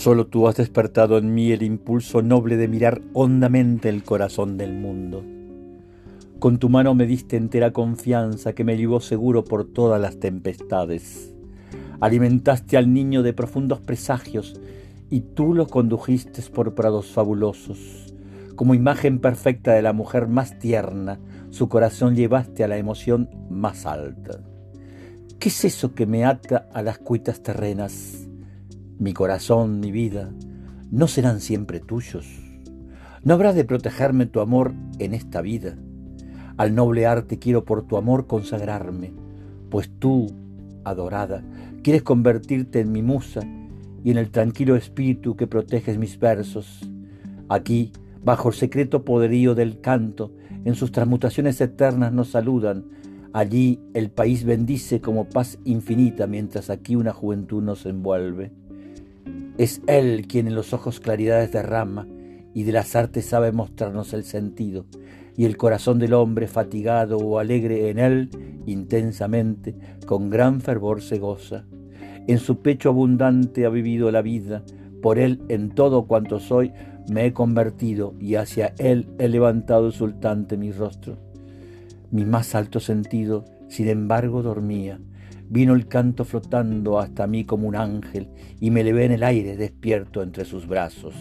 Solo tú has despertado en mí el impulso noble de mirar hondamente el corazón del mundo. Con tu mano me diste entera confianza que me llevó seguro por todas las tempestades. Alimentaste al niño de profundos presagios y tú lo condujiste por prados fabulosos. Como imagen perfecta de la mujer más tierna, su corazón llevaste a la emoción más alta. ¿Qué es eso que me ata a las cuitas terrenas? Mi corazón, mi vida, ¿no serán siempre tuyos? ¿No habrá de protegerme tu amor en esta vida? Al noble arte quiero por tu amor consagrarme, pues tú, adorada, quieres convertirte en mi musa y en el tranquilo espíritu que proteges mis versos. Aquí, bajo el secreto poderío del canto, en sus transmutaciones eternas nos saludan. Allí el país bendice como paz infinita, mientras aquí una juventud nos envuelve. Es Él quien en los ojos claridades derrama y de las artes sabe mostrarnos el sentido, y el corazón del hombre fatigado o alegre en Él intensamente, con gran fervor se goza. En su pecho abundante ha vivido la vida, por Él en todo cuanto soy me he convertido y hacia Él he levantado exultante mi rostro. Mi más alto sentido, sin embargo, dormía. Vino el canto flotando hasta mí como un ángel y me levé en el aire despierto entre sus brazos.